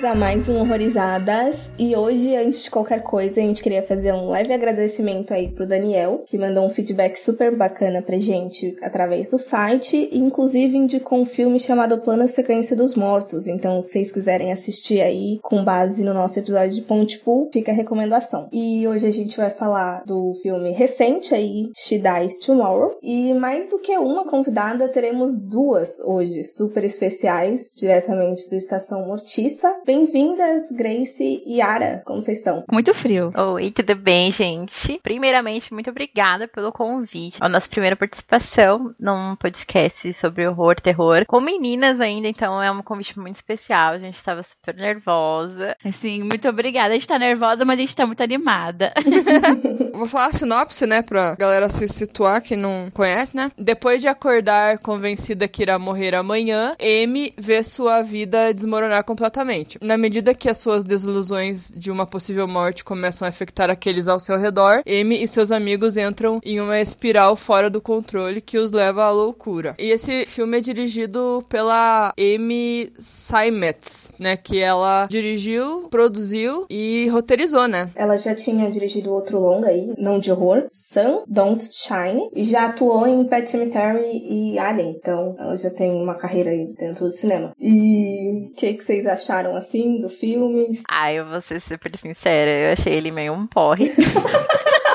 Bem-vindos a mais um Horrorizadas. E hoje, antes de qualquer coisa, a gente queria fazer um leve agradecimento aí pro Daniel, que mandou um feedback super bacana pra gente através do site, e inclusive indicou um filme chamado Plano Sequência dos Mortos. Então, se vocês quiserem assistir aí com base no nosso episódio de Ponte Pool, fica a recomendação. E hoje a gente vai falar do filme recente aí, She Dies Tomorrow. E mais do que uma convidada, teremos duas hoje, super especiais, diretamente do Estação Mortiça. Bem-vindas, Grace e Yara. Como vocês estão? Muito frio. Oi, tudo bem, gente? Primeiramente, muito obrigada pelo convite. É a nossa primeira participação num podcast sobre horror, terror, com meninas ainda, então é um convite muito especial. A gente estava super nervosa. Assim, muito obrigada. A gente tá nervosa, mas a gente tá muito animada. Vou falar a sinopse, né, pra galera se situar, que não conhece, né? Depois de acordar convencida que irá morrer amanhã, Amy vê sua vida desmoronar completamente. Na medida que as suas desilusões de uma possível morte começam a afetar aqueles ao seu redor, Amy e seus amigos entram em uma espiral fora do controle que os leva à loucura. E esse filme é dirigido pela Amy Seimetz, né, que ela dirigiu, produziu e roteirizou, né? Ela já tinha dirigido outro longa aí, não de horror, Sun Don't Shine, e já atuou em Pet Cemetery e Alien, então ela já tem uma carreira aí dentro do cinema. E o que, que vocês acharam assim do filme? Ah, eu vou ser super sincera, eu achei ele meio um porre.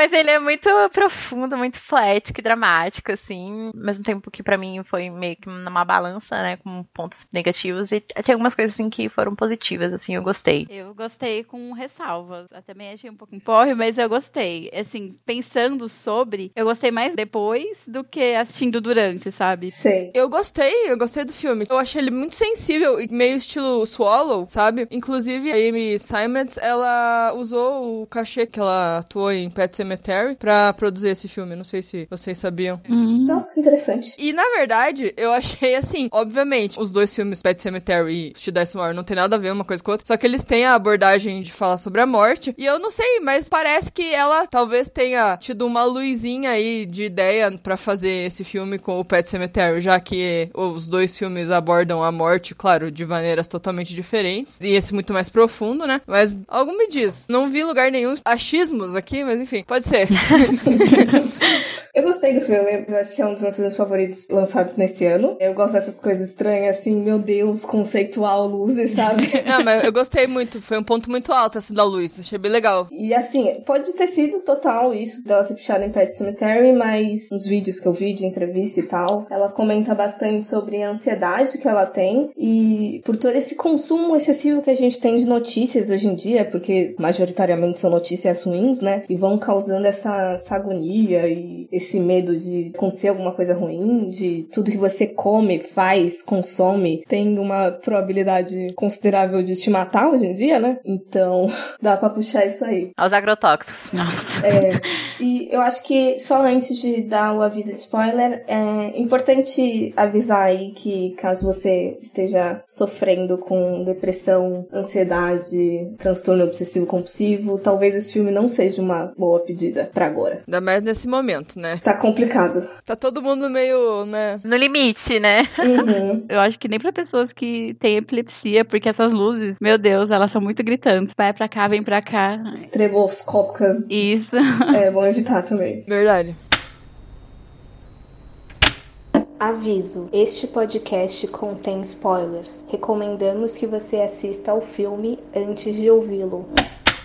Mas ele é muito profundo, muito poético e dramático, assim. Ao mesmo tempo que pra mim foi meio que numa balança, né? Com pontos negativos. E tem algumas coisas, assim, que foram positivas, assim, eu gostei. Eu gostei com ressalvas. Eu também achei um pouco porre, mas eu gostei. Assim, pensando sobre, eu gostei mais depois do que assistindo durante, sabe? Sei. Eu gostei, eu gostei do filme. Eu achei ele muito sensível e meio estilo Swallow, sabe? Inclusive, a Amy Simons, ela usou o cachê que ela atuou em Pet Cemetery pra produzir esse filme. Não sei se vocês sabiam. Hum. Nossa, que interessante. E na verdade, eu achei assim, obviamente, os dois filmes Pet Cemetery e She Dies Tomorrow não tem nada a ver uma coisa com a outra, só que eles têm a abordagem de falar sobre a morte. E eu não sei, mas parece que ela talvez tenha tido uma luzinha aí de ideia pra fazer esse filme com o Pet Cemetery, já que os dois filmes abordam a morte, claro, de maneiras totalmente diferentes, e esse muito mais profundo, né? Mas algo me diz, não vi lugar nenhum achismos aqui, mas enfim, pode ser. Eu gostei do filme, eu acho que é um dos meus filmes favoritos lançados nesse ano. Eu gosto dessas coisas estranhas, assim, meu Deus, conceitual, luzes, sabe? Não, mas eu gostei muito. Foi um ponto muito alto, assim, da luz. Achei bem legal. E assim, pode ter sido total isso dela ter puxado em Pet Cemetery, mas nos vídeos que eu vi de entrevista e tal, ela comenta bastante sobre a ansiedade que ela tem e por todo esse consumo excessivo que a gente tem de notícias hoje em dia, porque majoritariamente são notícias ruins, né? E vão causando essa, essa agonia e esse medo de acontecer alguma coisa ruim, de tudo que você come, faz, consome, tem uma probabilidade considerável de te matar hoje em dia, né? Então, dá pra puxar isso aí. Aos agrotóxicos. Nossa. É, e eu acho que só antes de dar o aviso de spoiler, é importante avisar aí que caso você esteja sofrendo com depressão, ansiedade, transtorno obsessivo compulsivo, talvez esse filme não seja uma boa pedida pra agora. Ainda mais nesse momento, né? Tá complicado. Tá todo mundo meio, né? No limite, né? Uhum. Eu acho que nem pra pessoas que têm epilepsia, porque essas luzes, meu Deus, elas são muito gritantes. Vai pra cá, vem pra cá. Estreboscópicas Isso. é bom evitar também. Verdade. Aviso: este podcast contém spoilers. Recomendamos que você assista ao filme antes de ouvi-lo.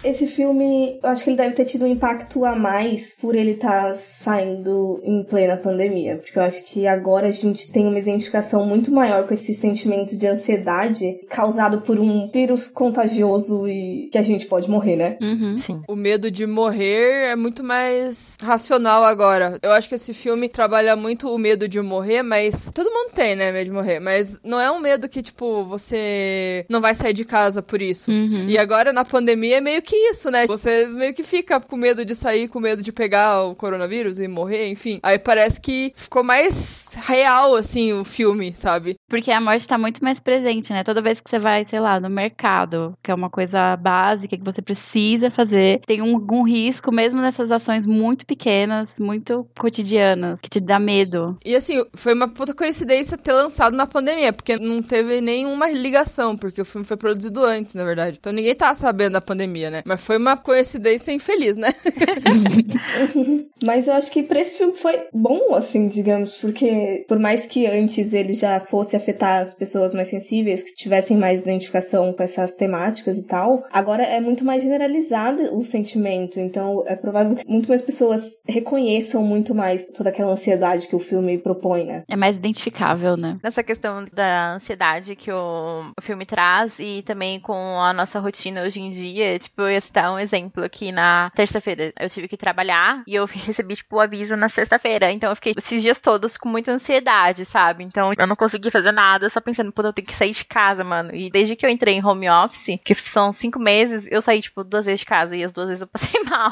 Esse filme, eu acho que ele deve ter tido um impacto a mais por ele estar tá saindo em plena pandemia. Porque eu acho que agora a gente tem uma identificação muito maior com esse sentimento de ansiedade causado por um vírus contagioso e que a gente pode morrer, né? Uhum. Sim. O medo de morrer é muito mais racional agora. Eu acho que esse filme trabalha muito o medo de morrer, mas todo mundo tem, né, medo de morrer, mas não é um medo que tipo você não vai sair de casa por isso. Uhum. E agora na pandemia é meio que que isso, né? Você meio que fica com medo de sair, com medo de pegar o coronavírus e morrer, enfim. Aí parece que ficou mais real, assim, o filme, sabe? Porque a morte tá muito mais presente, né? Toda vez que você vai, sei lá, no mercado, que é uma coisa básica que você precisa fazer, tem um, algum risco, mesmo nessas ações muito pequenas, muito cotidianas, que te dá medo. E assim, foi uma puta coincidência ter lançado na pandemia, porque não teve nenhuma ligação, porque o filme foi produzido antes, na verdade. Então ninguém tava sabendo da pandemia, né? Mas foi uma coincidência infeliz, né? Mas eu acho que pra esse filme foi bom, assim, digamos, porque por mais que antes ele já fosse afetar as pessoas mais sensíveis, que tivessem mais identificação com essas temáticas e tal, agora é muito mais generalizado o sentimento. Então é provável que muito mais pessoas reconheçam muito mais toda aquela ansiedade que o filme propõe, né? É mais identificável, né? Nessa questão da ansiedade que o, filme traz e também com a nossa rotina hoje em dia, tipo, eu ia citar um exemplo aqui na terça-feira. Eu tive que trabalhar e eu recebi, tipo, o aviso na sexta-feira. Então eu fiquei esses dias todos com muita ansiedade, sabe? Então eu não consegui fazer nada, só pensando, pô, eu tenho que sair de casa, mano. E desde que eu entrei em home office, que são cinco meses, eu saí, tipo, duas vezes de casa e as duas vezes eu passei mal.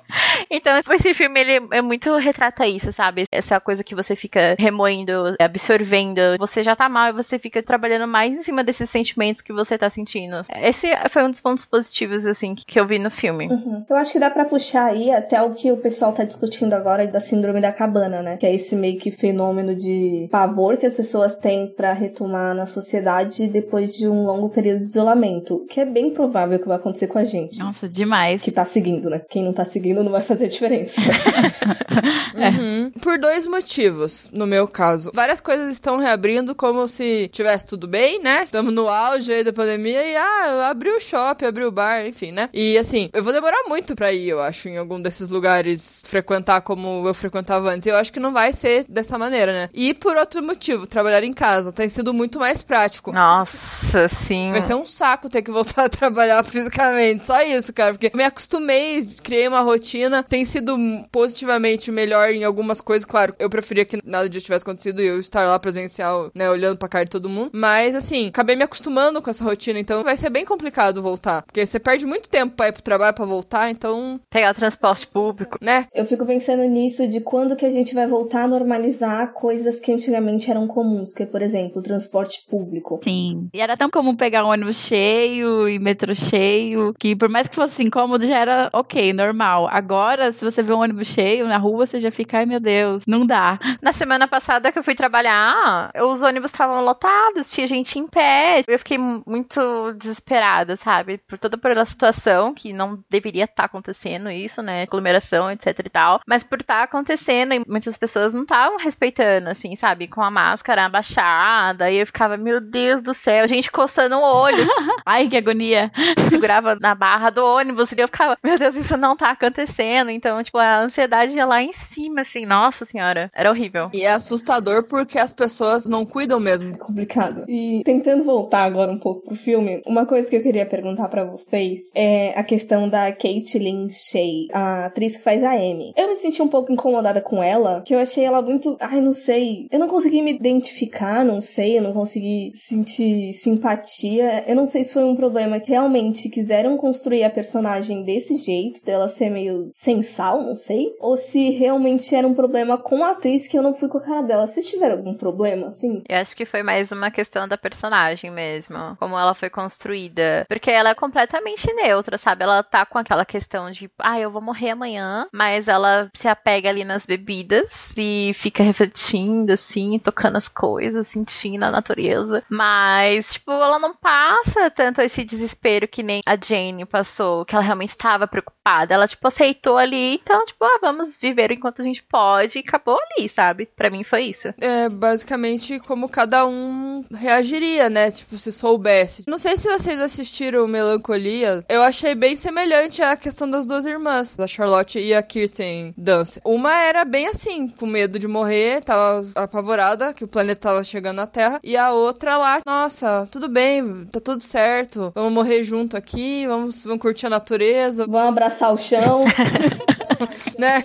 então esse filme, ele é muito retrata isso, sabe? Essa coisa que você fica remoendo, absorvendo. Você já tá mal e você fica trabalhando mais em cima desses sentimentos que você tá sentindo. Esse foi um dos pontos positivos, assim, que eu vi no filme. Uhum. Eu acho que dá para puxar aí até o que o pessoal tá discutindo agora da síndrome da cabana, né? Que é esse meio que fenômeno de pavor que as pessoas têm para retomar na sociedade depois de um longo período de isolamento, que é bem provável que vai acontecer com a gente. Nossa, demais. Que tá seguindo, né? Quem não tá seguindo não vai fazer diferença. uhum. Por dois motivos, no meu caso. Várias coisas estão reabrindo como se tivesse tudo bem, né? Estamos no auge aí da pandemia e, ah, abriu o shopping, abriu o bar, enfim, né? E assim, eu vou demorar muito pra ir, eu acho, em algum desses lugares frequentar como eu frequentava antes. Eu acho que não vai ser dessa maneira, né? E por outro motivo, trabalhar em casa tem sido muito mais prático. Nossa, sim. Vai ser um saco ter que voltar a trabalhar fisicamente. Só isso, cara. Porque eu me acostumei, criei uma rotina. Tem sido positivamente melhor em algumas coisas. Claro, eu preferia que nada disso tivesse acontecido e eu estar lá presencial, né? Olhando pra cara de todo mundo. Mas, assim, acabei me acostumando com essa rotina. Então vai ser bem complicado voltar. Porque você perde muito tempo pra ir pro trabalho, pra voltar. Então. Pegar o transporte público. Né? Eu fico pensando nisso de quando que a gente vai voltar a normalizar coisas que antigamente eram comuns. Que, por exemplo, o transporte público. Sim. E era tão comum pegar um ônibus cheio e metrô cheio, que por mais que fosse incômodo, já era ok, normal. Agora, se você vê um ônibus cheio na rua, você já fica, ai meu Deus, não dá. Na semana passada que eu fui trabalhar, os ônibus estavam lotados, tinha gente em pé. Eu fiquei muito desesperada, sabe? Por toda pela situação, que não deveria estar tá acontecendo isso, né? Aglomeração, etc e tal. Mas por estar tá acontecendo, e muitas pessoas não estavam respeitando, assim, sabe? Com a máscara abaixada. E eu ficava, meu Deus do céu, gente coçando o olho. ai, que agonia. Segurava na barra do ônibus e eu ficava, meu Deus, isso não tá acontecendo. Então, tipo, a ansiedade ia lá em cima, assim, nossa senhora, era horrível. E é assustador porque as pessoas não cuidam mesmo. Complicado. E tentando voltar agora um pouco pro filme, uma coisa que eu queria perguntar para vocês é a questão da Caitlyn Shea, a atriz que faz a Amy. Eu me senti um pouco incomodada com ela, que eu achei ela muito, ai, não sei, eu não consegui me identificar, não sei, eu não consegui sentir simpatia. Eu não sei se foi um problema que realmente quiseram construir a personagem desse jeito, dela ser meio sem sal, não sei, ou se realmente era um problema com a atriz que eu não fui com a cara dela. Vocês tiveram algum problema, assim? Eu acho que foi mais uma questão da personagem mesmo, como ela foi construída. Porque ela é completamente neutra, sabe? Ela tá com aquela questão de, ah, eu vou morrer amanhã, mas ela se apega ali nas bebidas e fica refletindo, assim, tocando as coisas, sentindo a natureza. Mas, tipo, ela não passa tanto esse desespero que nem a Jane passou, que ela realmente estava preocupada. Ela, tipo, aceitou ali, então, tipo, ah, vamos viver enquanto a gente pode e acabou ali, sabe? Para mim foi isso. É basicamente como cada um reagiria, né? Tipo, se soubesse. Não sei se vocês assistiram Melancolia, eu achei bem semelhante à questão das duas irmãs, a Charlotte e a Kirsten Dunst. Uma era bem assim, com medo de morrer, tava apavorada que o planeta tava chegando na Terra, e a outra lá, nossa, tudo bem, tá tudo certo, vamos morrer junto aqui, vamos, vamos curtir a natureza. Vamos abraçar o chão. né?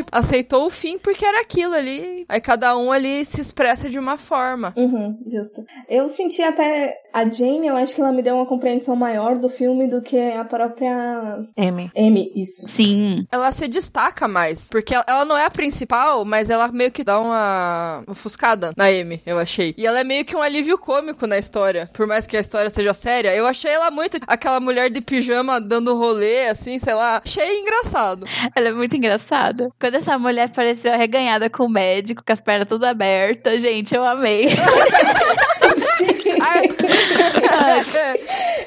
Tipo, aceitou o fim porque era aquilo ali. Aí cada um ali se expressa de uma forma. Uhum, justo. Eu senti até a Jane, eu acho que ela me deu uma compreensão maior do filme do que a própria M. Amy, isso. Sim. Ela se destaca mais, porque ela- ela não é a principal, mas ela meio que dá uma ofuscada na Amy, eu achei. E ela é meio que um alívio cômico na história, por mais que a história seja séria. Eu achei ela muito aquela mulher de pijama dando rolê, assim, sei lá. Achei engraçado. Ela é muito engraçada. Quando essa mulher apareceu arreganhada com o médico, com as pernas tudo abertas, gente, eu amei. Ai,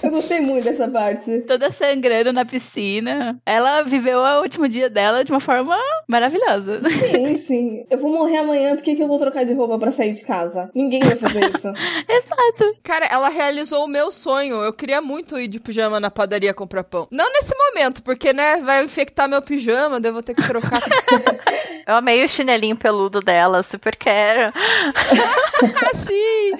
Eu gostei muito dessa parte. Toda sangrando na piscina. Ela viveu o último dia dela de uma forma maravilhosa. Sim, sim. Eu vou morrer amanhã, por que, que eu vou trocar de roupa pra sair de casa? Ninguém vai fazer isso. Exato. Cara, ela realizou o meu sonho. Eu queria muito ir de pijama na padaria comprar pão. Não nesse momento, porque, né, vai infectar meu pijama, daí eu vou ter que trocar. Eu amei o chinelinho peludo dela, super quero. assim.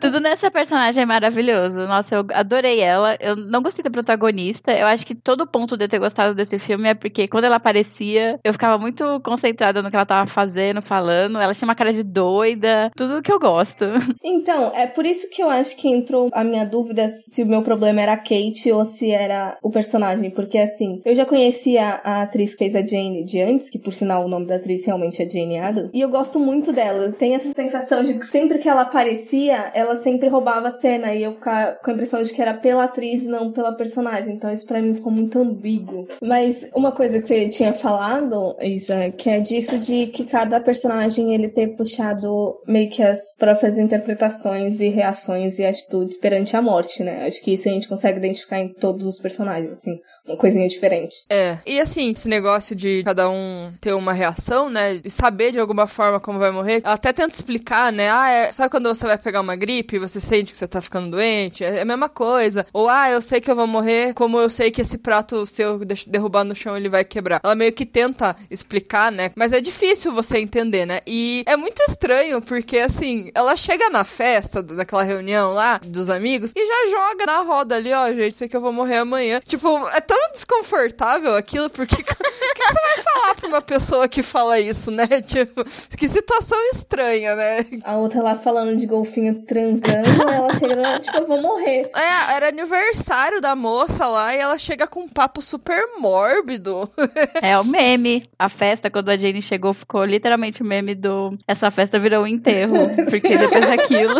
Tudo nessa personagem é maravilhoso. Nossa, eu adorei ela. Eu não gostei da protagonista. Eu acho que todo ponto de eu ter gostado desse filme é porque quando ela aparecia, eu ficava muito concentrada no que ela tava fazendo, falando. Ela tinha uma cara de doida. Tudo que eu gosto. Então, é por isso que eu acho que entrou a minha dúvida se o meu problema era a Kate ou se era o personagem. Porque, assim, eu já conhecia a atriz que fez a Jane de antes, que por sinal o nome da atriz realmente é Jane Adams. E eu gosto muito dela. Eu tenho essa sensação de que sempre que ela aparecia, ela sempre roubava a cena. E eu ficava com a impressão de que era pela atriz e não pela personagem. Então isso pra mim ficou muito ambíguo. Mas uma coisa que você tinha falado, Isa, que é disso de que cada personagem ele ter puxado meio que as próprias interpretações e reações e atitudes perante a morte, né? Acho que isso a gente consegue identificar em todos os personagens, assim, uma coisinha diferente. É. E assim, esse negócio de cada um ter uma reação, né? E saber de alguma forma como vai morrer. Ela até tenta explicar, né? Ah, é... sabe quando você vai pegar uma gripe e você sente que você tá ficando doente? É a mesma coisa. Ou, ah, eu sei que eu vou morrer, como eu sei que esse prato, se eu derrubar no chão, ele vai quebrar. Ela meio que tenta explicar, né? Mas é difícil você entender, né? E é muito estranho, porque assim, ela chega na festa daquela reunião lá dos amigos e já joga na roda ali, ó, gente, sei que eu vou morrer amanhã. Tipo, é tão desconfortável aquilo, porque o que você vai falar pra uma pessoa que fala isso, né? Tipo, que situação estranha, né? A outra lá falando de golfinho transando, ela chega lá, tipo, eu vou morrer. É, era aniversário da moça lá e ela chega com um papo super mórbido. É o meme. A festa, quando a Jane chegou, ficou literalmente o meme do. Essa festa virou um enterro. Porque depois daquilo.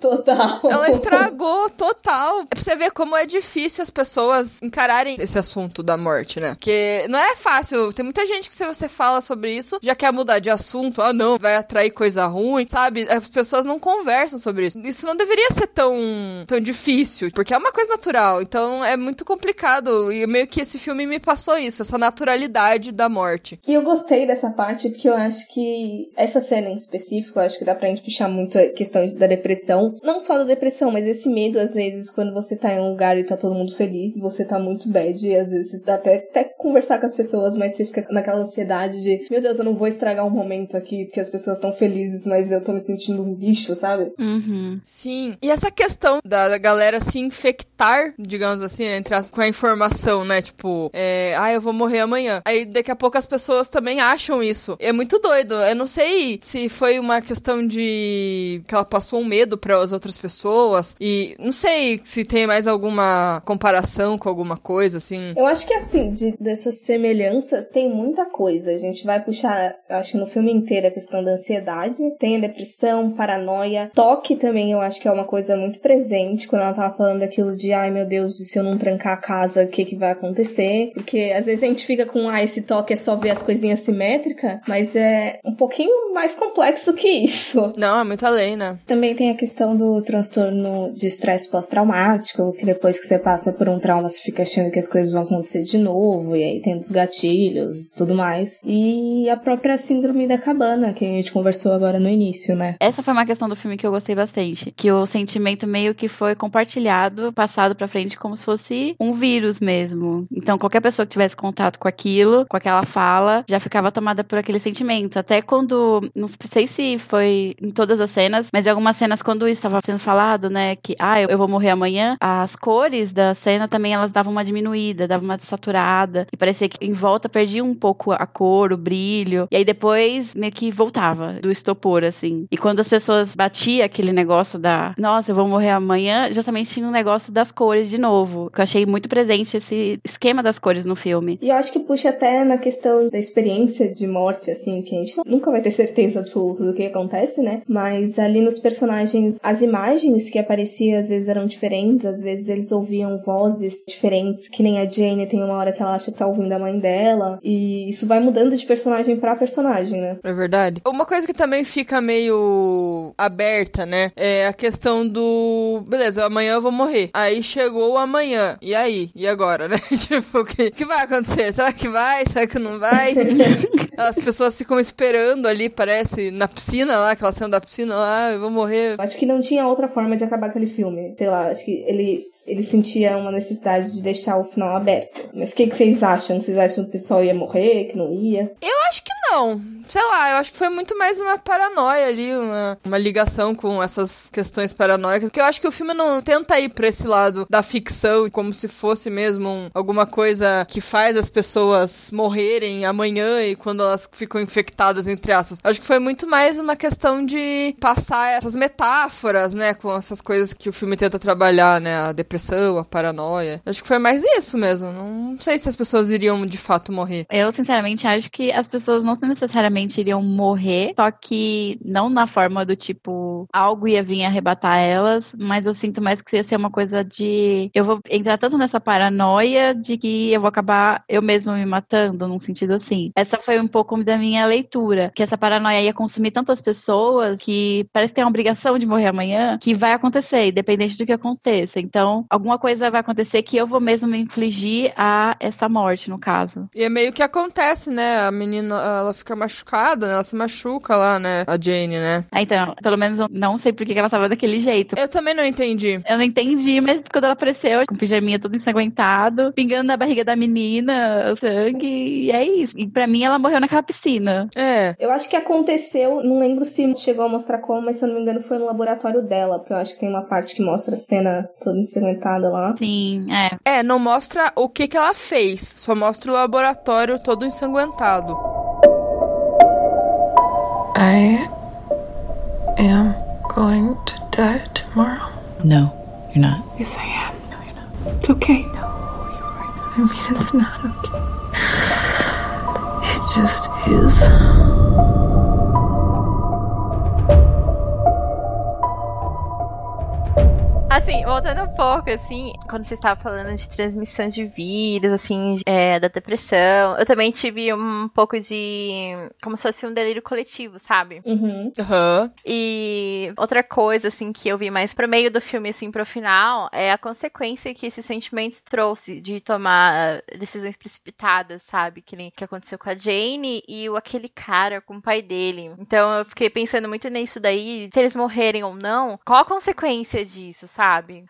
Total. Ela estragou total. É pra você ver como é difícil as pessoas encararem esse assunto da morte, né? Porque não é fácil. Tem muita gente que se você fala sobre isso, já quer mudar de assunto. Ah, não, vai atrair coisa ruim, sabe? As pessoas não conversam sobre isso. Isso não deveria ser tão, tão difícil, porque é uma coisa natural. Então é muito complicado. E meio que esse filme me passou isso, essa naturalidade da morte. E eu gostei dessa parte porque eu acho que essa cena em específico, acho que dá pra gente puxar muito a questão da depressão. Não só da depressão, mas esse medo, às vezes, quando você tá em um lugar e tá todo mundo feliz, você tá muito bad, e às vezes dá até, até conversar com as pessoas, mas você fica naquela ansiedade de, meu Deus, eu não vou estragar um momento aqui porque as pessoas estão felizes, mas eu tô me sentindo um bicho, sabe? Uhum. Sim. E essa questão da, da galera se infectar, digamos assim, né, entre as, com a informação, né? Tipo, é, ah, eu vou morrer amanhã. Aí daqui a pouco as pessoas também acham isso. É muito doido. Eu não sei se foi uma questão de que ela passou um medo para as outras pessoas e não sei se tem mais alguma comparação com alguma coisa assim. Eu acho que assim, de, dessas semelhanças tem muita coisa. A gente vai puxar, eu acho que no filme inteiro a questão da ansiedade, tem a depressão, paranoia, toque também eu acho que é uma coisa muito presente quando ela tava falando daquilo de ai meu Deus, de se eu não trancar a casa, o que que vai acontecer? Porque às vezes a gente fica com ah, esse toque é só ver as coisinhas simétricas, mas é um pouquinho mais complexo que isso. Não, é muito além, né? Também tem a questão do transtorno de estresse pós-traumático, que depois que você passa por um trauma, você fica achando que as coisas vão acontecer de novo, e aí tem os gatilhos e tudo mais. E a própria síndrome da cabana, que a gente conversou agora no início, né? Essa foi uma questão do filme que eu gostei bastante. Que o sentimento meio que foi compartilhado, passado pra frente, como se fosse um vírus mesmo. Então, qualquer pessoa que tivesse contato com aquilo, com aquela fala, já ficava tomada por aquele sentimento. Até quando. Não sei se foi em todas as cenas, mas em algumas cenas, quando o estava sendo falado, né, que ah, eu vou morrer amanhã, as cores da cena também elas davam uma diminuída, davam uma saturada, e parecia que em volta perdia um pouco a cor, o brilho, e aí depois meio que voltava do estopor, assim. E quando as pessoas batiam aquele negócio da, nossa, eu vou morrer amanhã, justamente tinha um negócio das cores de novo, que eu achei muito presente esse esquema das cores no filme. E eu acho que puxa até na questão da experiência de morte, assim, que a gente nunca vai ter certeza absoluta do que acontece, né? Mas ali nos personagens, as imagens que apareciam às vezes eram diferentes, às vezes eles ouviam vozes diferentes, que nem a Jane tem uma hora que ela acha que tá ouvindo a mãe dela, e isso vai mudando de personagem para personagem, né? É verdade. Uma coisa que também fica meio aberta, né? É a questão do. Beleza, amanhã eu vou morrer. Aí chegou o amanhã. E aí? E agora, né? tipo, o que, que vai acontecer? Será que vai? Será que não vai? As pessoas ficam esperando ali, parece, na piscina lá, aquela cena da piscina lá, eu vou morrer. Acho que não tinha outra forma de acabar aquele filme. Sei lá, acho que ele, ele sentia uma necessidade de deixar o final aberto. Mas o que, que vocês acham? Vocês acham que o pessoal ia morrer, que não ia? Eu acho que não. Sei lá, eu acho que foi muito mais uma paranoia ali, uma, uma ligação com essas questões paranoicas. Que eu acho que o filme não tenta ir pra esse lado da ficção, como se fosse mesmo um, alguma coisa que faz as pessoas morrerem amanhã e quando elas ficam infectadas, entre aspas. Acho que foi muito mais uma questão de passar essas metáforas, né, com essas coisas que o filme tenta trabalhar, né, a depressão, a paranoia. Acho que foi mais isso mesmo. Não sei se as pessoas iriam de fato morrer. Eu, sinceramente, acho que as pessoas não necessariamente iriam morrer, só que não na forma do tipo, algo ia vir arrebatar elas, mas eu sinto mais que ia ser uma coisa de. Eu vou entrar tanto nessa paranoia de que eu vou acabar eu mesma me matando, num sentido assim. Essa foi um pouco da minha leitura, que essa paranoia ia consumir tantas pessoas que parece que tem a obrigação de morrer amanhã, que vai acontecer, independente do que aconteça. Então, alguma coisa vai acontecer que eu vou mesmo me infligir a essa morte, no caso. E é meio que acontece, né? A menina, ela fica machucada, né? Ela se machuca lá, né? A Jane, né? Ah, então, pelo menos eu não sei por que ela tava daquele jeito. Eu também não entendi. Eu não entendi, mas quando ela apareceu, com o pijaminha todo ensanguentado, pingando na barriga da menina, o sangue, e é isso. E pra mim, ela morreu naquela piscina. É. Eu acho que aconteceu, não lembro se chegou a mostrar como, mas se eu não me engano foi no laboratório dela, porque eu acho que tem uma parte que mostra a cena toda ensanguentada lá. Sim, é. É, não mostra o que que ela fez, só mostra o laboratório todo ensanguentado. I am going to die tomorrow. No, you're not. Yes, I am. No, you're not. It's okay. No, you're right. I mean, it's not okay. It just is. Assim, voltando um pouco, assim, quando você estava falando de transmissão de vírus, assim, é, da depressão, eu também tive um pouco de. como se fosse um delírio coletivo, sabe? Uhum. Aham. E outra coisa, assim, que eu vi mais pro meio do filme, assim, pro final, é a consequência que esse sentimento trouxe de tomar decisões precipitadas, sabe? Que nem que aconteceu com a Jane e o aquele cara com o pai dele. Então eu fiquei pensando muito nisso daí, se eles morrerem ou não, qual a consequência disso, sabe?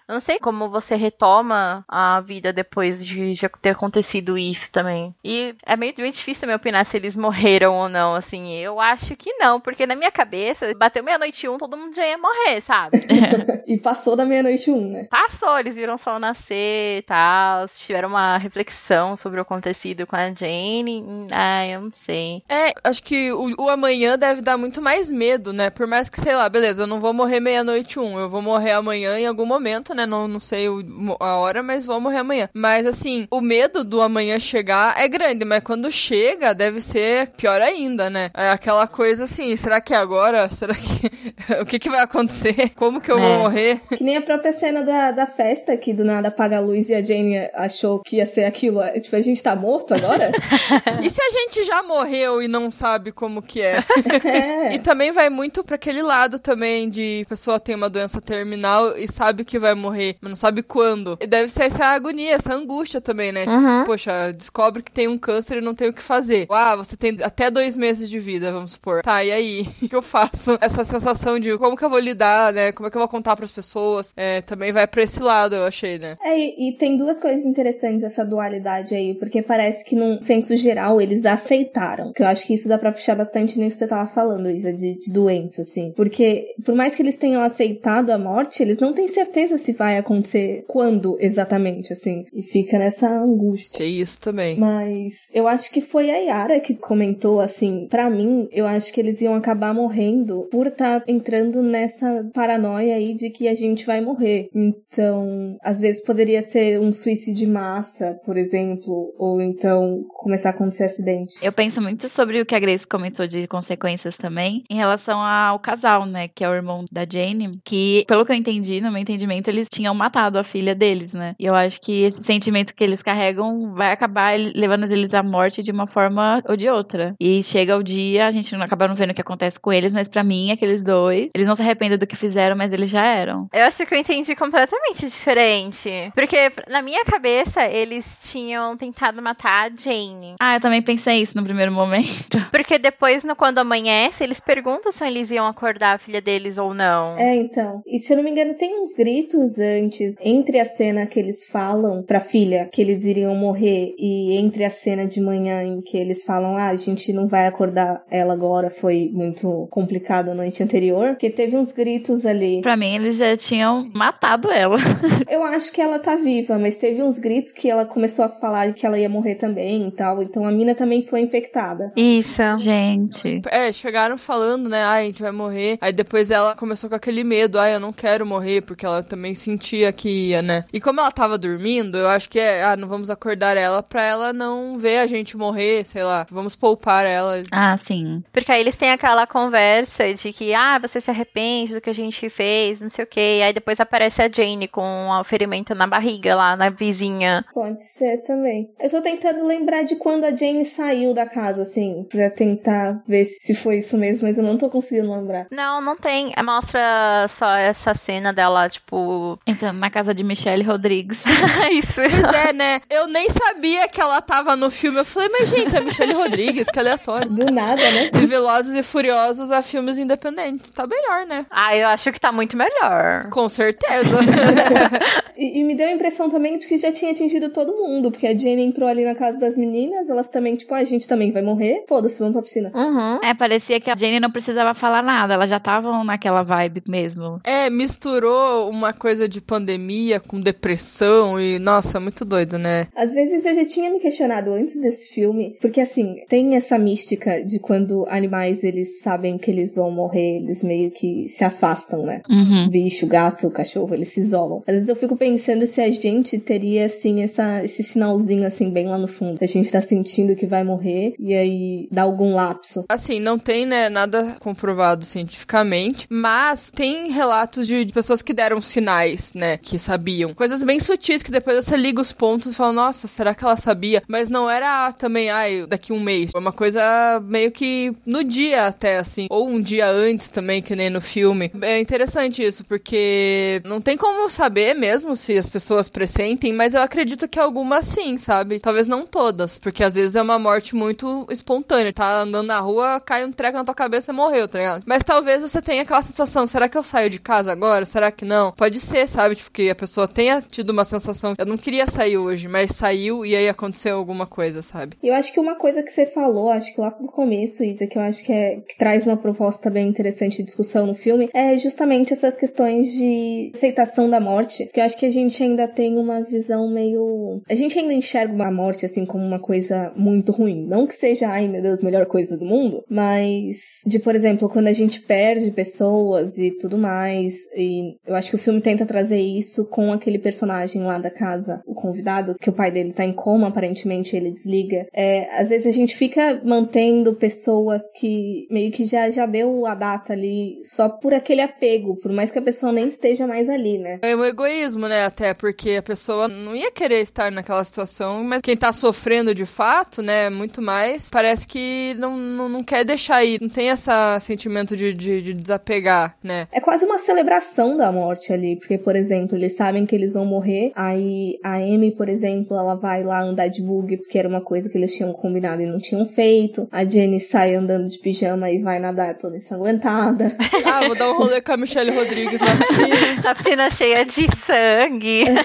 Eu não sei como você retoma a vida depois de já ter acontecido isso também. E é meio, meio difícil me opinar se eles morreram ou não, assim. Eu acho que não, porque na minha cabeça, bateu meia-noite um, todo mundo já ia morrer, sabe? e passou da meia-noite um, né? Passou, eles viram o sol nascer e tal, tiveram uma reflexão sobre o acontecido com a Jane. Ah, eu não sei. É, acho que o, o amanhã deve dar muito mais medo, né? Por mais que, sei lá, beleza, eu não vou morrer meia-noite um, eu vou morrer amanhã em algum momento, né? Não, não sei o, a hora, mas vou morrer amanhã. Mas assim, o medo do amanhã chegar é grande, mas quando chega, deve ser pior ainda, né? É aquela coisa assim, será que é agora? Será que. o que, que vai acontecer? Como que eu vou É. morrer? Que nem a própria cena da, da festa, que do nada apaga a luz e a Jane achou que ia ser aquilo. é, Tipo, a gente tá morto agora? E se a gente já morreu e não sabe como que é? E é. também vai muito pra aquele lado também de pessoa tem uma doença terminal e sabe sabe que vai morrer, mas não sabe quando. E deve ser essa agonia, essa angústia também, né? Uhum. Poxa, descobre que tem um câncer e não tem o que fazer. Ah, você tem até dois meses de vida, vamos supor. Tá, e aí? O que eu faço? Essa sensação de como que eu vou lidar, né? Como é que eu vou contar pras pessoas? É, também vai pra esse lado, eu achei, né? É, e, e tem duas coisas interessantes essa dualidade aí, porque parece que num senso geral eles aceitaram. Que eu acho que isso dá pra puxar bastante nisso que você tava falando, Isa, de, de doença, assim. Porque por mais que eles tenham aceitado a morte, eles não têm certeza se vai acontecer quando exatamente, assim. E fica nessa angústia. Achei isso também. Mas eu acho que foi a Yara que comentou assim, pra mim, eu acho que eles iam acabar morrendo por estar entrando nessa paranoia aí de que a gente vai morrer. Então, às vezes poderia ser um suicídio de massa, por exemplo, ou então começar a acontecer acidente. Eu penso muito sobre o que a Grace comentou de consequências também, em relação ao casal, né, que é o irmão da Jane, que, pelo que eu entendi, no meu entendimento, eles tinham matado a filha deles, né? E eu acho que esse sentimento que eles carregam vai acabar levando eles à morte de uma forma ou de outra. E chega o dia, a gente não acaba não vendo o que acontece com eles, mas para mim, aqueles dois, eles não se arrependem do que fizeram, mas eles já eram. Eu acho que eu entendi completamente diferente. Porque, na minha cabeça, eles tinham tentado matar a Jane. Ah, eu também pensei isso no primeiro momento. Porque depois, no quando amanhece, eles perguntam se eles iam acordar a filha deles ou não. É, então. E se eu não me engano, tem uns gritos antes, entre a cena que eles falam pra filha que eles iriam morrer e entre a cena de manhã em que eles falam, ah, a gente não vai acordar ela agora, foi muito complicado a noite anterior, porque teve uns gritos ali. Pra mim, eles já tinham matado ela. Eu acho que ela tá viva, mas teve uns gritos que ela começou a falar que ela ia morrer também e tal, então a mina também foi infectada. Isso. Gente. É, chegaram falando, né? Ai, a gente vai morrer. Aí depois ela começou com aquele medo. Ai, eu não quero morrer, porque ela também sentia que ia, né? E como ela tava dormindo, eu acho que é, ah, não vamos acordar ela pra ela não ver a gente morrer, sei lá. Vamos poupar ela. Ah, sim. Porque aí eles têm aquela conversa de que, ah, você se arrepende do que a gente fez, não sei o quê. E aí depois aparece a Jane com um ferimento na barriga lá na vizinha. Pode ser também. Eu tô tentando lembrar de quando a Jane saiu da casa, assim, pra tentar ver se foi isso mesmo, mas eu não tô conseguindo lembrar. Não, não tem. Mostra só essa cena dela, tipo. Entrando na casa de Michelle Rodrigues. Isso. Pois é, né? Eu nem sabia que ela tava no filme. Eu falei, mas gente, é Michelle Rodrigues, que aleatório. Do nada, né? De Velozes e Furiosos a filmes independentes. Tá melhor, né? Ah, eu acho que tá muito melhor. Com certeza. E, e me deu a impressão também de que já tinha atingido todo mundo, porque a Jane entrou ali na casa das meninas, elas também, tipo, "Ah, a gente também vai morrer, foda-se, vamos pra piscina. Uhum. É, parecia que a Jane não precisava falar nada, elas já estavam naquela vibe mesmo. é, misturou uma coisa de pandemia com depressão e, nossa, muito doido, né? Às vezes eu já tinha me questionado antes desse filme, porque assim, tem essa mística de quando animais eles sabem que eles vão morrer, eles meio que se afastam, né? Uhum. Bicho, gato, cachorro, eles se isolam. Às vezes eu fico pensando se a gente teria, assim, essa, esse sinalzinho, assim, bem lá no fundo. A gente tá sentindo que vai morrer e aí dá algum lapso. Assim, não tem, né, nada comprovado cientificamente, mas tem relatos de, de pessoas que deram sinais, né, que sabiam. Coisas bem sutis que depois você liga os pontos e fala, nossa, será que ela sabia? Mas não era também, ai, daqui um mês. Foi uma coisa meio que no dia até, assim, ou um dia antes também, que nem no filme. É interessante isso, porque não tem como saber mesmo se as pessoas pressentem, mas eu acredito que algumas sim, sabe? Talvez não todas, porque às vezes é uma morte muito espontânea. Tá andando na rua, cai um treco na tua cabeça e morreu, tá ligado? Mas talvez você tenha aquela sensação, será que eu saio de casa agora? Será que não? Pode ser, sabe? Tipo, que a pessoa tenha tido uma sensação, eu não queria sair hoje, mas saiu e aí aconteceu alguma coisa, sabe? Eu acho que uma coisa que você falou, acho que lá no começo, Isa, que eu acho que, é, que traz uma proposta bem interessante de discussão no filme, é justamente essas questões de aceitação da morte. Que eu acho que a gente ainda tem uma visão meio. A gente ainda enxerga a morte assim como uma coisa muito ruim. Não que seja, ai meu Deus, melhor coisa do mundo, mas de, por exemplo, quando a gente perde pessoas e tudo mais. E eu acho que o filme tenta trazer isso com aquele personagem lá da casa, o convidado, que o pai dele tá em coma, aparentemente ele desliga. É, às vezes a gente fica mantendo pessoas que meio que já, já deu a data ali só por aquele apego, por mais que a pessoa nem esteja mais ali, né? É um egoísmo, né? Até porque a pessoa não ia querer estar naquela situação, mas quem tá sofrendo de fato, né? Muito mais, parece que não, não, não quer deixar ir. Não tem esse sentimento de, de, de desapegar, né? É quase uma celebração da morte. Morte ali. Porque, por exemplo, eles sabem que eles vão morrer. Aí a Amy, por exemplo, ela vai lá andar de bug porque era uma coisa que eles tinham combinado e não tinham feito. A Jenny sai andando de pijama e vai nadar toda ensanguentada. ah, vou dar um rolê com a Michelle Rodrigues na piscina. a piscina cheia de sangue.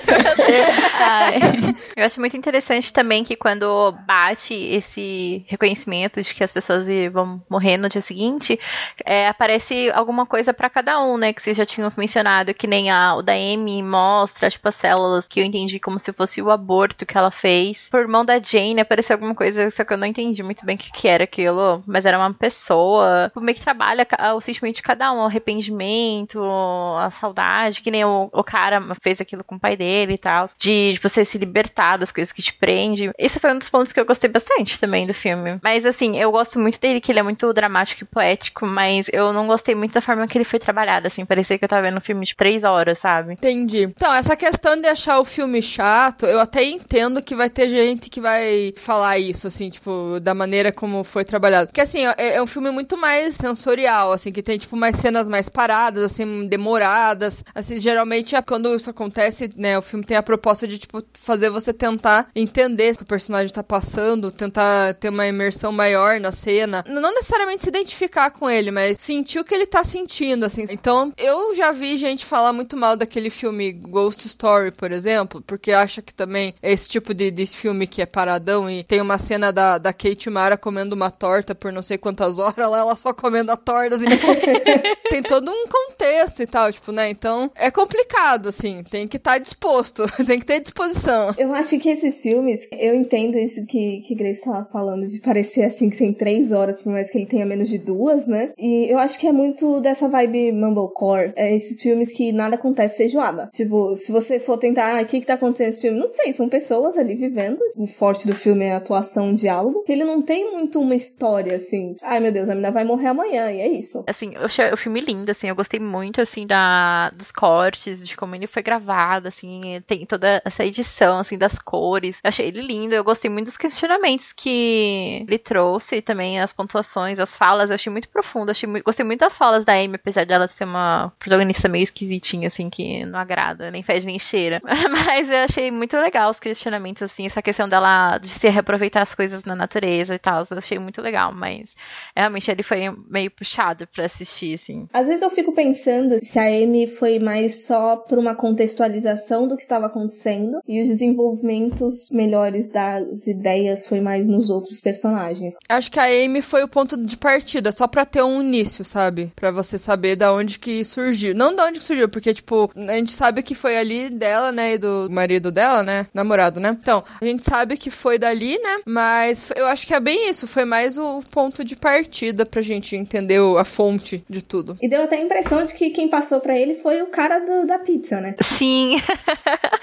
Eu acho muito interessante também que quando bate esse reconhecimento de que as pessoas vão morrer no dia seguinte, é, aparece alguma coisa para cada um, né? Que vocês já tinham mencionado, que nem a, o da Amy mostra, tipo, as células que eu entendi como se fosse o aborto que ela fez. Por mão da Jane apareceu alguma coisa, só que eu não entendi muito bem o que, que era aquilo, mas era uma pessoa. Como é que trabalha o sentimento de cada um, o arrependimento, a saudade, que nem o, o cara fez aquilo com o pai dele e tal, de, de você se libertar das coisas que te prende. Esse foi um dos pontos que eu gostei bastante também do filme. Mas assim, eu gosto muito dele, que ele é muito dramático e poético, mas eu não gostei muito da forma que ele foi trabalhado, assim, parecia que eu tava vendo um filme de três horas, sabe? Entendi. Então, essa questão de achar o filme chato, eu até entendo que vai ter gente que vai falar isso, assim, tipo, da maneira como foi trabalhado. Porque, assim, é, é um filme muito mais sensorial, assim, que tem, tipo, mais cenas mais paradas, assim, demoradas. Assim, geralmente, quando isso acontece, né, o filme tem a proposta de, tipo, fazer você tentar entender o que o personagem tá passando, tentar ter uma imersão maior na cena. Não necessariamente se identificar com ele, mas sentir o que ele tá sentindo, assim. Então, eu já vi gente falar muito mal daquele filme Ghost Story, por exemplo, porque acha que também é esse tipo de, de filme que é paradão e tem uma cena da, da Kate Mara comendo uma torta por não sei quantas horas, lá ela só comendo a torta, assim. tem todo um contexto e tal, tipo, né? Então, é complicado, assim. Tem que estar tá disposto, tem que ter disposição. Eu acho que esses filmes, eu entendo isso que, que Grace tava falando, de parecer assim que tem três horas, por mais que ele tenha menos de duas, né? E eu acho que é muito dessa vibe Mumblecore. É esses filmes que nada acontece feijoada. Tipo, se você for tentar, ah, o que que tá acontecendo nesse filme? Não sei, são pessoas ali vivendo. O forte do filme é a atuação, o diálogo. Ele não tem muito uma história, assim. Ai, meu Deus, a menina vai morrer amanhã, e é isso. Assim, eu achei o filme lindo, assim. Eu gostei muito, assim, da, dos cortes, de como ele foi gravado, assim. Tem toda essa edição, assim, das cores. Eu achei ele lindo. Eu gostei muito dos questionamentos que ele trouxe também, as pontuações, as falas. Eu achei muito profundo. Achei gostei muito das falas da Amy, apesar dela ser uma protagonista meio esquisitinha, assim, que não agrada, nem fede nem cheira. Mas eu achei muito legal os questionamentos, assim, essa questão dela de se reaproveitar as coisas na natureza e tal. Eu achei muito legal, mas realmente ele foi meio puxado para assistir, assim. Às vezes eu fico pensando se a Amy foi mais só por uma contextualização do que estava acontecendo e os desenvolvimentos melhores das ideias foi mais nos outros personagens. Acho que a Amy foi o ponto de partida, só para ter um início, sabe? Para você saber da onde que surgiu. Não da onde que surgiu, porque, tipo, a gente sabe que foi ali dela, né? E do marido dela, né? Namorado, né? Então, a gente sabe que foi dali, né? Mas eu acho que é bem isso. Foi mais o ponto de partida pra gente entender a fonte de tudo. E deu até a impressão de que quem passou para ele foi o cara do, da pizza, né? Sim.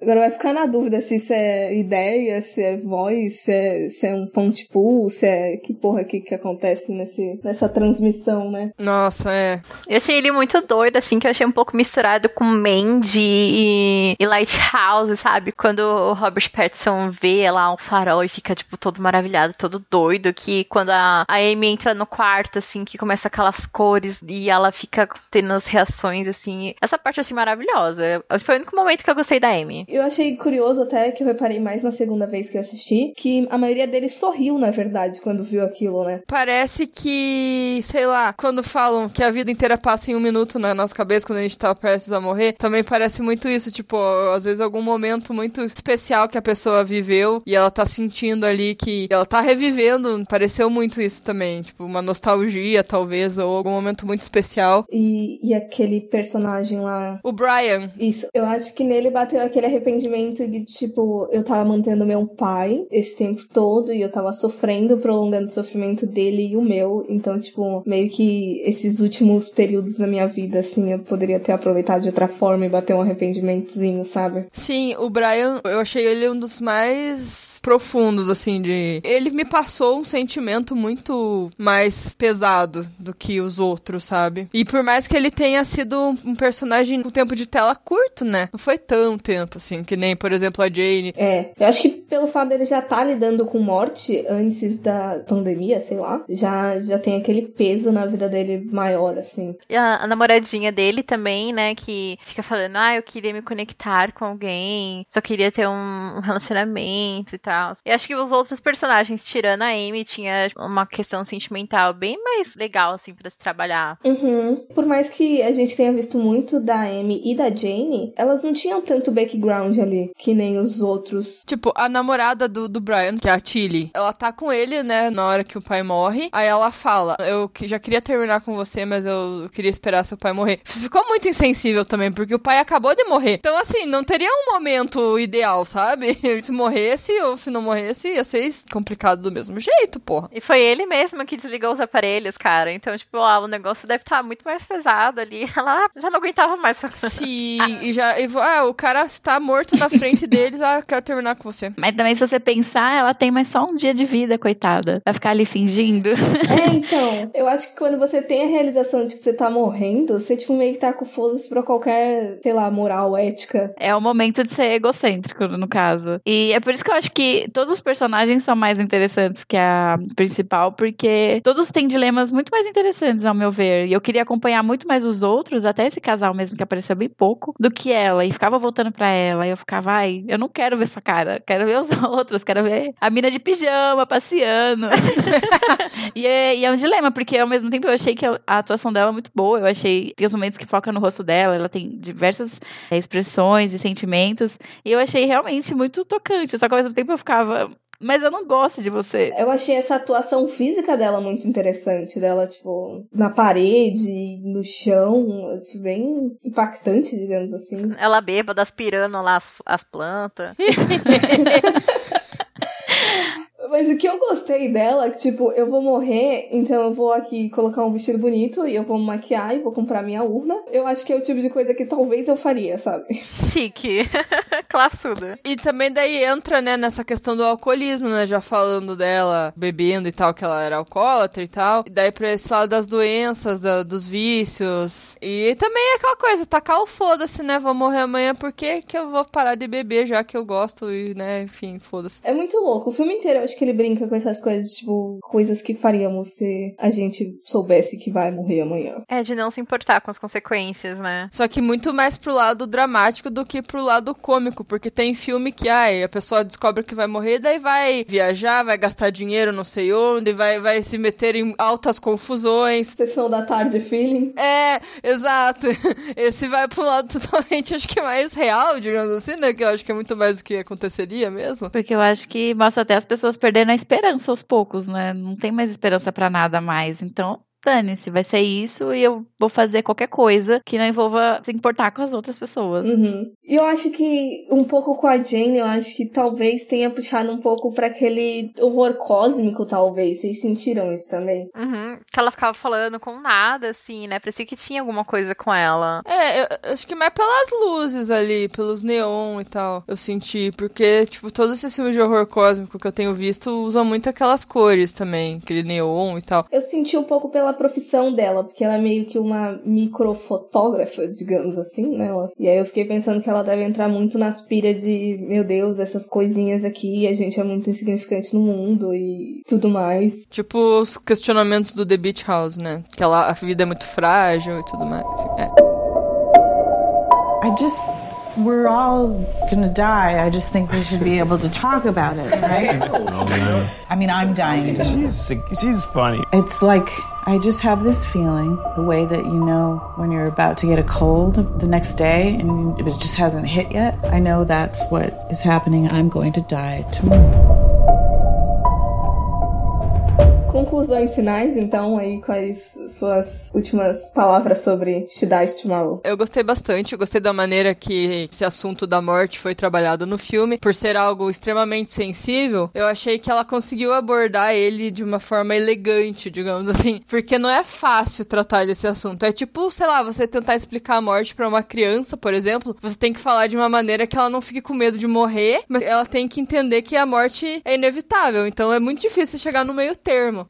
Agora vai ficar na dúvida se isso é ideia, se é voz, se é, se é um ponte pool, se é que porra que, que acontece nesse, nessa transmissão, né? Nossa, é. Eu achei ele muito doido, assim, que eu achei um pouco misturado com Mandy e, e Lighthouse, sabe? Quando o Robert Pattinson vê lá um farol e fica, tipo, todo maravilhado, todo doido, que quando a, a Amy entra no quarto, assim, que começa aquelas cores e ela fica tendo as reações, assim. Essa parte, assim, maravilhosa. Foi o único momento que eu gostei da Amy. Eu achei curioso até, que eu reparei mais na segunda vez que eu assisti, que a maioria deles sorriu, na verdade, quando viu aquilo, né? Parece que, sei lá, quando falam que a vida inteira passa em um minuto na nossa cabeça, quando a gente tá prestes a morrer, também parece muito isso, tipo, às vezes algum momento muito especial que a pessoa viveu e ela tá sentindo ali que ela tá revivendo, pareceu muito isso também, tipo, uma nostalgia, talvez, ou algum momento muito especial. E, e aquele personagem lá. O Brian. Isso. Eu acho que nele bateu aquele arrependimento de, tipo, eu tava mantendo meu pai esse tempo todo e eu tava sofrendo, prolongando o sofrimento dele e o meu. Então, tipo, meio que esses últimos períodos da minha vida, assim, eu poderia ter aproveitado de outra forma e bater um arrependimentozinho, sabe? Sim, o Brian, eu achei ele um dos mais mais profundos, assim, de. Ele me passou um sentimento muito mais pesado do que os outros, sabe? E por mais que ele tenha sido um personagem com tempo de tela curto, né? Não foi tão tempo, assim, que nem, por exemplo, a Jane. É, eu acho que pelo fato dele já estar tá lidando com morte antes da pandemia, sei lá, já, já tem aquele peso na vida dele maior, assim. E a, a namoradinha dele também, né, que fica falando, ah, eu queria me conectar com alguém, só queria ter um relacionamento e tal. E acho que os outros personagens, tirando a Amy, tinha uma questão sentimental bem mais legal, assim, para se trabalhar. Uhum. Por mais que a gente tenha visto muito da Amy e da Jane, elas não tinham tanto background ali, que nem os outros. Tipo, a namorada do, do Brian, que é a Tilly, ela tá com ele, né, na hora que o pai morre. Aí ela fala: Eu já queria terminar com você, mas eu queria esperar seu pai morrer. Ficou muito insensível também, porque o pai acabou de morrer. Então, assim, não teria um momento ideal, sabe? Se morresse ou se não morresse, ia ser complicado do mesmo jeito, porra. E foi ele mesmo que desligou os aparelhos, cara. Então, tipo, ah, o negócio deve estar tá muito mais pesado ali. Ela já não aguentava mais. Sim, e já. E, ah, o cara está morto na frente deles, ah, quero terminar com você. Mas também, se você pensar, ela tem mais só um dia de vida, coitada. Vai ficar ali fingindo. É, então. Eu acho que quando você tem a realização de que você tá morrendo, você, tipo, meio que tá com foda-se pra qualquer, sei lá, moral, ética. É o momento de ser egocêntrico, no caso. E é por isso que eu acho que todos os personagens são mais interessantes que a principal, porque todos têm dilemas muito mais interessantes, ao meu ver. E eu queria acompanhar muito mais os outros, até esse casal mesmo que apareceu bem pouco, do que ela. E ficava voltando pra ela. E eu ficava, ai, eu não quero ver essa cara. Quero ver os outros. Quero ver a mina de pijama passeando. e, é, e, é, um dilema, porque ao mesmo tempo eu achei que a, a atuação dela é muito boa. Eu achei. Tem os momentos que foca no rosto dela. Ela tem diversas é, expressões e sentimentos. E eu achei realmente muito tocante. Só que ao mesmo tempo eu ficava mas eu não gosto de você. Eu achei essa atuação física dela muito interessante. Dela, tipo, na parede, no chão. Bem impactante, digamos assim. Ela bêbada, aspirando lá as, as plantas. Mas o que eu gostei dela, tipo, eu vou morrer, então eu vou aqui colocar um vestido bonito e eu vou me maquiar e vou comprar minha urna. Eu acho que é o tipo de coisa que talvez eu faria, sabe? Chique. Classuda. E também daí entra, né, nessa questão do alcoolismo, né? Já falando dela bebendo e tal, que ela era alcoólatra e tal. E daí pra esse lado das doenças, da, dos vícios. E também é aquela coisa, tacar o foda-se, né? Vou morrer amanhã, por que que eu vou parar de beber já que eu gosto e, né, enfim, foda-se. É muito louco. O filme inteiro eu acho que ele brinca com essas coisas, tipo, coisas que faríamos se a gente soubesse que vai morrer amanhã. É, de não se importar com as consequências, né? Só que muito mais pro lado dramático do que pro lado cômico, porque tem filme que, ai, a pessoa descobre que vai morrer, daí vai viajar, vai gastar dinheiro não sei onde, vai, vai se meter em altas confusões. Sessão da tarde feeling. É, exato. Esse vai pro lado totalmente, acho que mais real, digamos assim, né? Que eu acho que é muito mais do que aconteceria mesmo. Porque eu acho que mostra até as pessoas perdendo a esperança aos poucos, né? Não tem mais esperança para nada mais. Então, dane-se, vai ser isso e eu vou fazer qualquer coisa que não envolva se importar com as outras pessoas. Uhum. E eu acho que um pouco com a Jane, eu acho que talvez tenha puxado um pouco para aquele horror cósmico, talvez. Vocês sentiram isso também? Uhum. Que ela ficava falando com nada, assim, né? Parecia que tinha alguma coisa com ela. É, eu acho que mais pelas luzes ali, pelos neon e tal, eu senti. Porque, tipo, todos esses filmes de horror cósmico que eu tenho visto usam muito aquelas cores também, aquele neon e tal. Eu senti um pouco pela profissão dela, porque ela é meio que uma microfotógrafa, digamos assim, né? E aí eu fiquei pensando que ela deve entrar muito nas pilhas de, meu Deus, essas coisinhas aqui, a gente é muito insignificante no mundo e tudo mais. Tipo os questionamentos do The Beach House, né? Que ela, a vida é muito frágil e tudo mais. É. I just we're all gonna die. I just think we should be able to talk about it, right? I mean, I'm dying. She's she's funny. It's like I just have this feeling, the way that you know when you're about to get a cold the next day and it just hasn't hit yet. I know that's what is happening. I'm going to die tomorrow. Conclusões finais, então, aí, quais suas últimas palavras sobre Dies Tomorrow? Eu gostei bastante, eu gostei da maneira que esse assunto da morte foi trabalhado no filme. Por ser algo extremamente sensível, eu achei que ela conseguiu abordar ele de uma forma elegante, digamos assim. Porque não é fácil tratar desse assunto. É tipo, sei lá, você tentar explicar a morte para uma criança, por exemplo, você tem que falar de uma maneira que ela não fique com medo de morrer, mas ela tem que entender que a morte é inevitável. Então é muito difícil chegar no meio termo.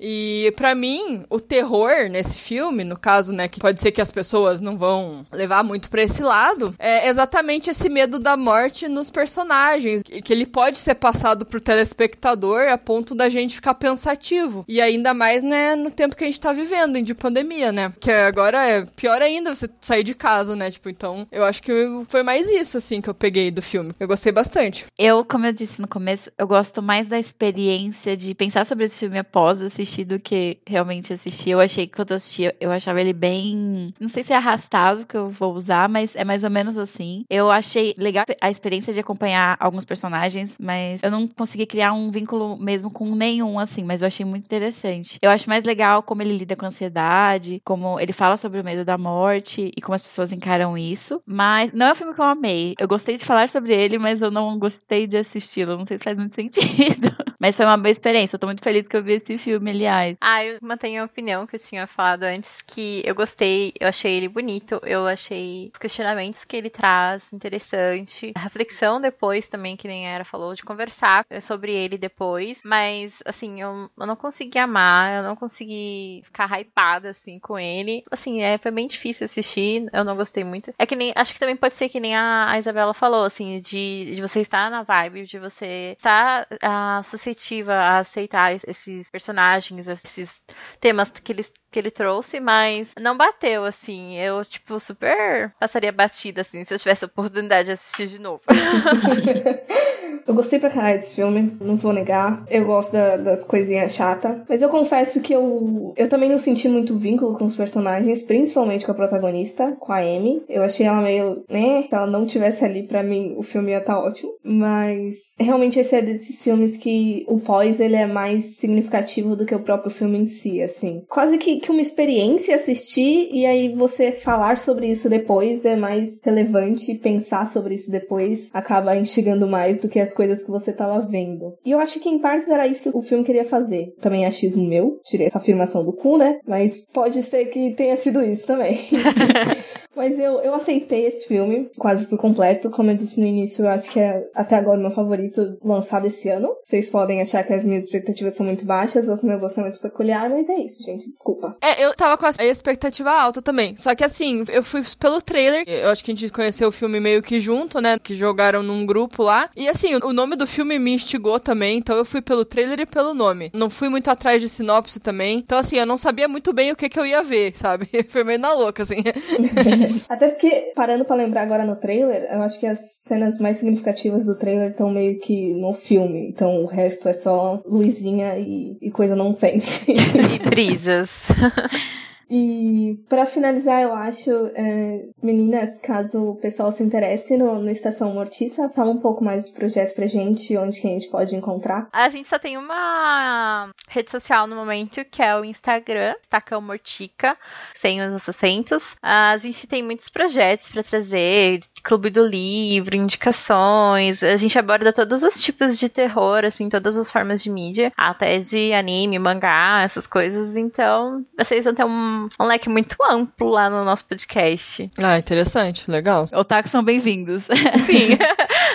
Para mim, o terror nesse filme, no caso, né, que pode ser que as pessoas não vão levar muito para esse lado, é exatamente esse medo da morte nos personagens, que ele pode ser passado pro telespectador a ponto da gente ficar pensativo. E ainda mais, né, no tempo que a gente tá vivendo, de pandemia, né? Que agora é pior ainda você sair de casa, né? Tipo, então, eu acho que foi mais isso, assim, que eu peguei do filme. Eu gostei bastante. Eu, como eu disse no começo, eu gosto mais da experiência de pensar sobre esse filme após assistir do que realmente assistir. Eu achei que quando eu assisti, eu achava ele bem. Não sei se é arrastado que eu vou usar, mas é mais ou menos assim. Eu achei legal a experiência de acompanhar alguns personagens, mas eu não consegui criar um vínculo mesmo com nenhum, assim, mas eu achei muito interessante. Eu acho mais legal como ele lida com a ansiedade, como ele fala sobre o medo da morte e como as pessoas encaram isso. Mas não é um filme que eu amei. Eu gostei de falar sobre ele, mas eu não gostei de assisti-lo. Não sei se faz muito sentido. Mas foi uma boa experiência. Eu tô muito feliz que eu vi esse filme, aliás. Ah, eu mantenho a opinião que eu tinha falado antes, que eu gostei, eu achei ele bonito, eu achei os questionamentos que ele traz interessante. A reflexão depois também, que nem a Era falou, de conversar sobre ele depois. Mas, assim, eu, eu não consegui amar, eu não consegui ficar hypada, assim, com ele. Assim, é, foi bem difícil assistir, eu não gostei muito. É que nem, acho que também pode ser que nem a, a Isabela falou, assim, de, de você estar na vibe, de você estar a, suscetível a aceitar esses personagens, esses temas que ele, que ele trouxe, mas não bateu, assim. Eu, tipo, super passaria batida, assim, se eu tivesse a oportunidade de assistir de novo. eu gostei pra caralho desse filme, não vou negar. Eu gosto da, das coisinhas chatas. Mas eu confesso que eu, eu também não senti muito vínculo com os personagens, principalmente com a protagonista, com a Amy. Eu achei ela meio, né? Se ela não tivesse ali, pra mim, o filme ia estar tá ótimo. Mas realmente esse é desses filmes que o pós ele é mais significativo do que o próprio filme em si, assim. Quase que, que uma experiência assistir e aí você falar sobre isso depois é mais relevante, pensar sobre isso depois acaba instigando mais do que as coisas que você tava vendo. E eu acho que em partes era isso que o filme queria fazer. Também é achismo meu, tirei essa afirmação do cu, né? Mas pode ser que tenha sido isso também. Mas eu, eu aceitei esse filme quase por completo. Como eu disse no início, eu acho que é até agora o meu favorito lançado esse ano. Vocês podem achar que as minhas expectativas são muito baixas ou que o meu gosto é muito peculiar, mas é isso, gente. Desculpa. É, eu tava com a expectativa alta também. Só que assim, eu fui pelo trailer. Eu acho que a gente conheceu o filme meio que junto, né? Que jogaram num grupo lá. E assim, o nome do filme me instigou também. Então eu fui pelo trailer e pelo nome. Não fui muito atrás de sinopse também. Então assim, eu não sabia muito bem o que, que eu ia ver, sabe? Foi meio na louca, assim. Até porque, parando para lembrar agora no trailer, eu acho que as cenas mais significativas do trailer estão meio que no filme. Então o resto é só luzinha e, e coisa nonsense. e brisas. E para finalizar, eu acho, é, meninas, caso o pessoal se interesse no, no, Estação Mortiça, fala um pouco mais do projeto pra gente, onde que a gente pode encontrar. A gente só tem uma rede social no momento, que é o Instagram, Estacão Mortica, sem os acentos. A gente tem muitos projetos para trazer, clube do livro, indicações. A gente aborda todos os tipos de terror, assim, todas as formas de mídia, até de anime, mangá, essas coisas. Então, vocês vão ter um um, leque muito amplo lá no nosso podcast. Ah, interessante, legal. Otakus são bem-vindos. Sim.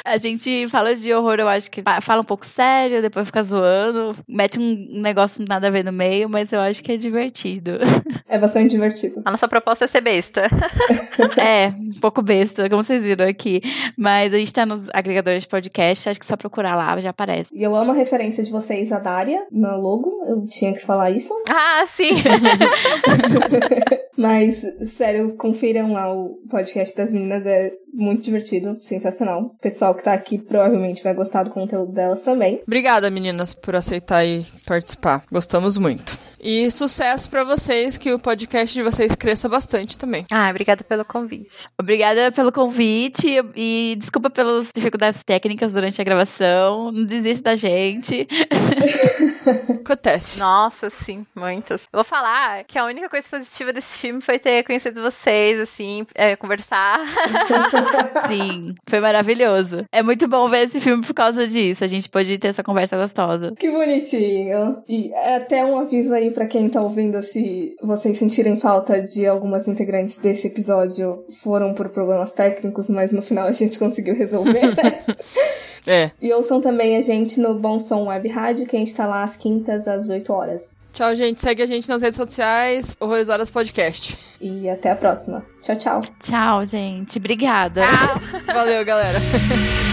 a gente fala de horror, eu acho que fala um pouco sério, depois fica zoando, mete um negócio nada a ver no meio, mas eu acho que é divertido. É bastante divertido. A nossa proposta é ser besta. é, um pouco besta, como vocês viram aqui. Mas a gente tá nos agregadores de podcast, acho que só procurar lá já aparece. E eu amo a referência de vocês a Daria no logo, eu tinha que falar isso. Ah, sim! Mas, sério, confiram lá o podcast das meninas, é muito divertido, sensacional. O pessoal que tá aqui provavelmente vai gostar do conteúdo delas também. Obrigada, meninas, por aceitar e participar. Gostamos muito. E sucesso para vocês, que o podcast de vocês cresça bastante também. Ah, obrigada pelo convite. Obrigada pelo convite e desculpa pelas dificuldades técnicas durante a gravação. Não desiste da gente. Acontece. Nossa, sim, muitas. Vou falar que a única coisa positiva desse filme foi ter conhecido vocês, assim, é, conversar. Sim, foi maravilhoso. É muito bom ver esse filme por causa disso. A gente pôde ter essa conversa gostosa. Que bonitinho. E é até um aviso aí pra quem tá ouvindo, se vocês sentirem falta de algumas integrantes desse episódio, foram por problemas técnicos, mas no final a gente conseguiu resolver, né? É. E ouçam também a gente no Bom Som Web Rádio, que a gente tá lá às quintas, às 8 horas. Tchau, gente. Segue a gente nas redes sociais, Horrorizadas Podcast. E até a próxima. Tchau, tchau. Tchau, gente. Obrigada. Tchau. Valeu, galera.